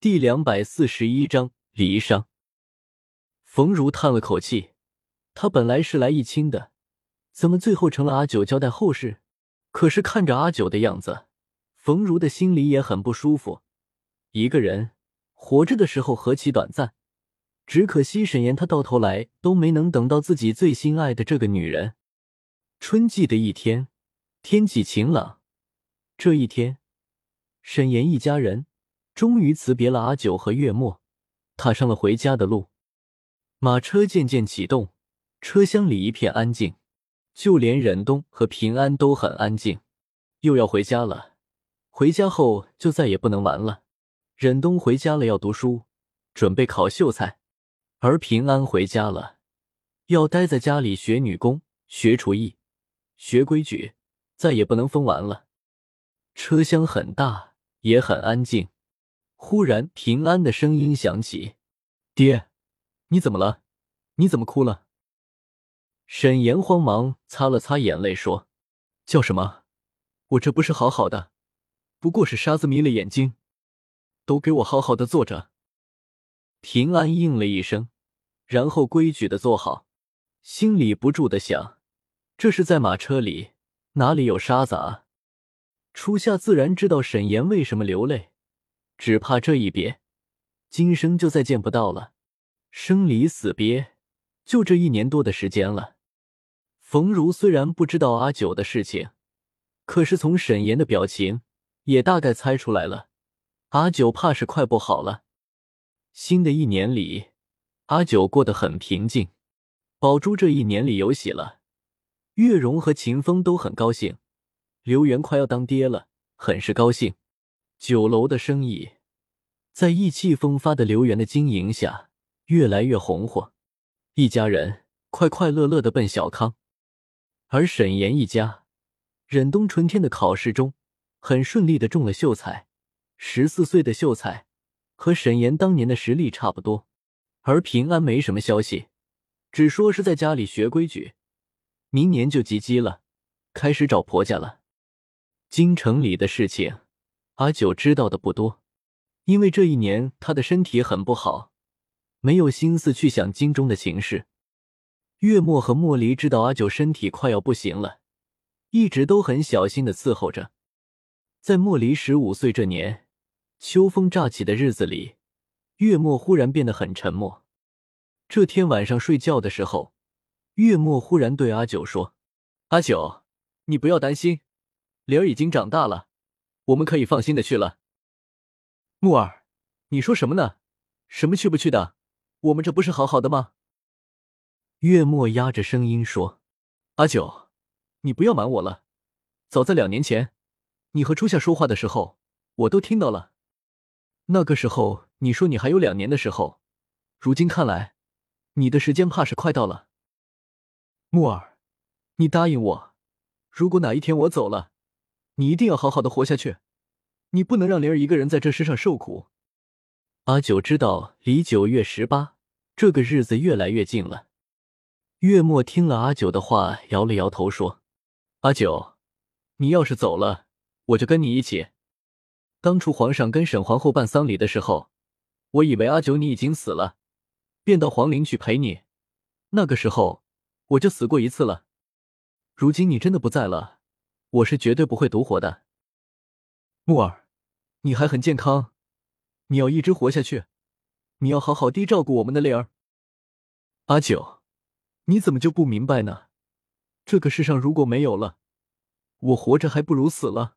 第两百四十一章离殇。冯如叹了口气，他本来是来议亲的，怎么最后成了阿九交代后事？可是看着阿九的样子，冯如的心里也很不舒服。一个人活着的时候何其短暂，只可惜沈岩他到头来都没能等到自己最心爱的这个女人。春季的一天，天气晴朗。这一天，沈岩一家人终于辞别了阿九和月末，踏上了回家的路。马车渐渐启动，车厢里一片安静，就连忍冬和平安都很安静。又要回家了，回家后就再也不能玩了。忍冬回家了，要读书，准备考秀才；而平安回家了，要待在家里学女工、学厨艺。学规矩，再也不能疯玩了。车厢很大，也很安静。忽然，平安的声音响起：“爹，你怎么了？你怎么哭了？”沈岩慌忙擦了擦眼泪，说：“叫什么？我这不是好好的，不过是沙子迷了眼睛。都给我好好的坐着。”平安应了一声，然后规矩的坐好，心里不住的想。这是在马车里，哪里有沙子啊？初夏自然知道沈岩为什么流泪，只怕这一别，今生就再见不到了。生离死别，就这一年多的时间了。冯如虽然不知道阿九的事情，可是从沈岩的表情，也大概猜出来了，阿九怕是快不好了。新的一年里，阿九过得很平静，宝珠这一年里有喜了。月容和秦风都很高兴，刘元快要当爹了，很是高兴。酒楼的生意在意气风发的刘元的经营下越来越红火，一家人快快乐乐的奔小康。而沈岩一家，忍冬春天的考试中很顺利的中了秀才，十四岁的秀才，和沈岩当年的实力差不多。而平安没什么消息，只说是在家里学规矩。明年就及笄了，开始找婆家了。京城里的事情，阿九知道的不多，因为这一年他的身体很不好，没有心思去想京中的情事。月末和莫离知道阿九身体快要不行了，一直都很小心的伺候着。在莫离十五岁这年，秋风乍起的日子里，月末忽然变得很沉默。这天晚上睡觉的时候。月末忽然对阿九说：“阿九，你不要担心，灵儿已经长大了，我们可以放心的去了。”木儿，你说什么呢？什么去不去的？我们这不是好好的吗？月末压着声音说：“阿九，你不要瞒我了。早在两年前，你和初夏说话的时候，我都听到了。那个时候你说你还有两年的时候，如今看来，你的时间怕是快到了。”木儿，你答应我，如果哪一天我走了，你一定要好好的活下去，你不能让灵儿一个人在这世上受苦。阿九知道离九月十八这个日子越来越近了。月末听了阿九的话，摇了摇头说：“阿九，你要是走了，我就跟你一起。当初皇上跟沈皇后办丧礼的时候，我以为阿九你已经死了，便到皇陵去陪你。那个时候。”我就死过一次了，如今你真的不在了，我是绝对不会独活的。木儿，你还很健康，你要一直活下去，你要好好地照顾我们的灵儿。阿九，你怎么就不明白呢？这个世上如果没有了，我活着还不如死了。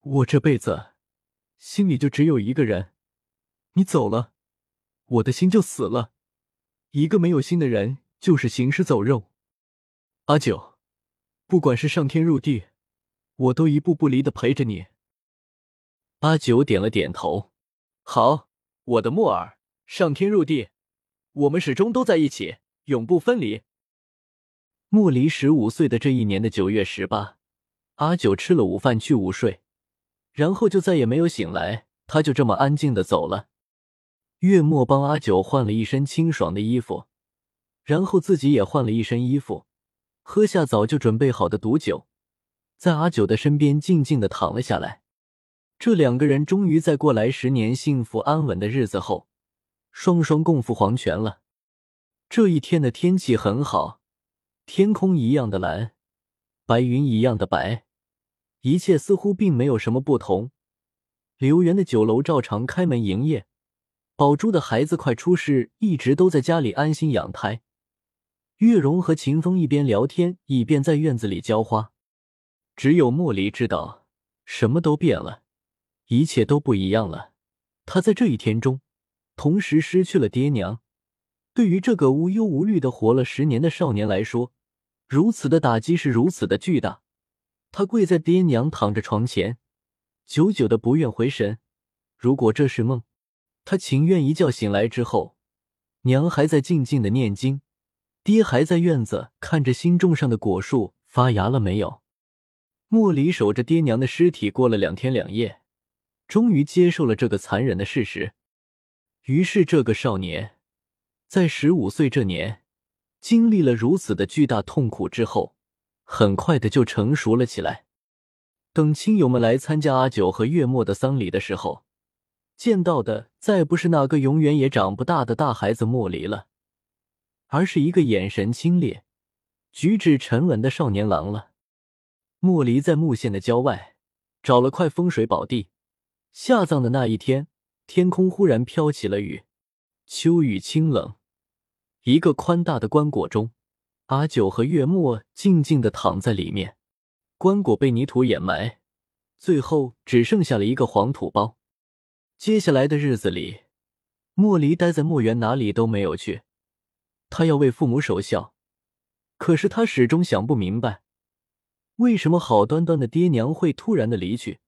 我这辈子心里就只有一个人，你走了，我的心就死了。一个没有心的人。就是行尸走肉，阿九，不管是上天入地，我都一步不离的陪着你。阿九点了点头，好，我的木耳，上天入地，我们始终都在一起，永不分离。莫离十五岁的这一年的九月十八，阿九吃了午饭去午睡，然后就再也没有醒来，他就这么安静的走了。月末帮阿九换了一身清爽的衣服。然后自己也换了一身衣服，喝下早就准备好的毒酒，在阿九的身边静静的躺了下来。这两个人终于在过来十年幸福安稳的日子后，双双共赴黄泉了。这一天的天气很好，天空一样的蓝，白云一样的白，一切似乎并没有什么不同。刘园的酒楼照常开门营业，宝珠的孩子快出世，一直都在家里安心养胎。月容和秦风一边聊天，一边在院子里浇花。只有莫离知道，什么都变了。一切都不一样了。他在这一天中，同时失去了爹娘。对于这个无忧无虑的活了十年的少年来说，如此的打击是如此的巨大。他跪在爹娘躺着床前，久久的不愿回神。如果这是梦，他情愿一觉醒来之后，娘还在静静的念经，爹还在院子看着新种上的果树发芽了没有。莫离守着爹娘的尸体过了两天两夜。终于接受了这个残忍的事实，于是这个少年在十五岁这年经历了如此的巨大痛苦之后，很快的就成熟了起来。等亲友们来参加阿九和月末的丧礼的时候，见到的再不是那个永远也长不大的大孩子莫离了，而是一个眼神清冽、举止沉稳的少年郎了。莫离在木县的郊外找了块风水宝地。下葬的那一天，天空忽然飘起了雨，秋雨清冷。一个宽大的棺椁中，阿九和月末静静的躺在里面。棺椁被泥土掩埋，最后只剩下了一个黄土包。接下来的日子里，莫离待在墨园，哪里都没有去。他要为父母守孝，可是他始终想不明白，为什么好端端的爹娘会突然的离去。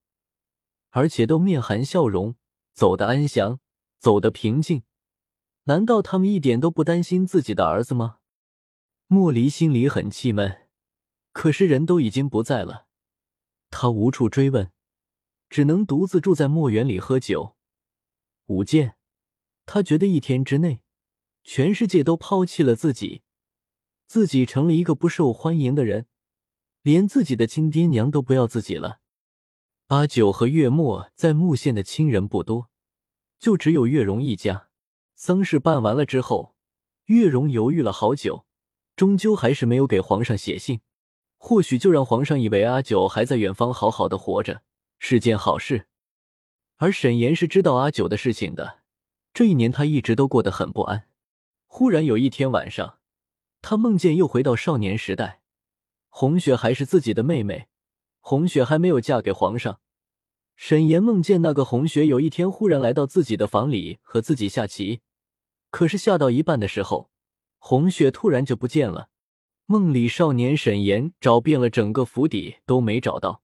而且都面含笑容，走得安详，走得平静。难道他们一点都不担心自己的儿子吗？莫离心里很气闷，可是人都已经不在了，他无处追问，只能独自住在墨园里喝酒。舞剑，他觉得一天之内，全世界都抛弃了自己，自己成了一个不受欢迎的人，连自己的亲爹娘都不要自己了。阿九和月末在木县的亲人不多，就只有月容一家。丧事办完了之后，月容犹豫了好久，终究还是没有给皇上写信。或许就让皇上以为阿九还在远方好好的活着是件好事。而沈岩是知道阿九的事情的，这一年他一直都过得很不安。忽然有一天晚上，他梦见又回到少年时代，红雪还是自己的妹妹。红雪还没有嫁给皇上，沈岩梦见那个红雪有一天忽然来到自己的房里和自己下棋，可是下到一半的时候，红雪突然就不见了。梦里少年沈岩找遍了整个府邸都没找到，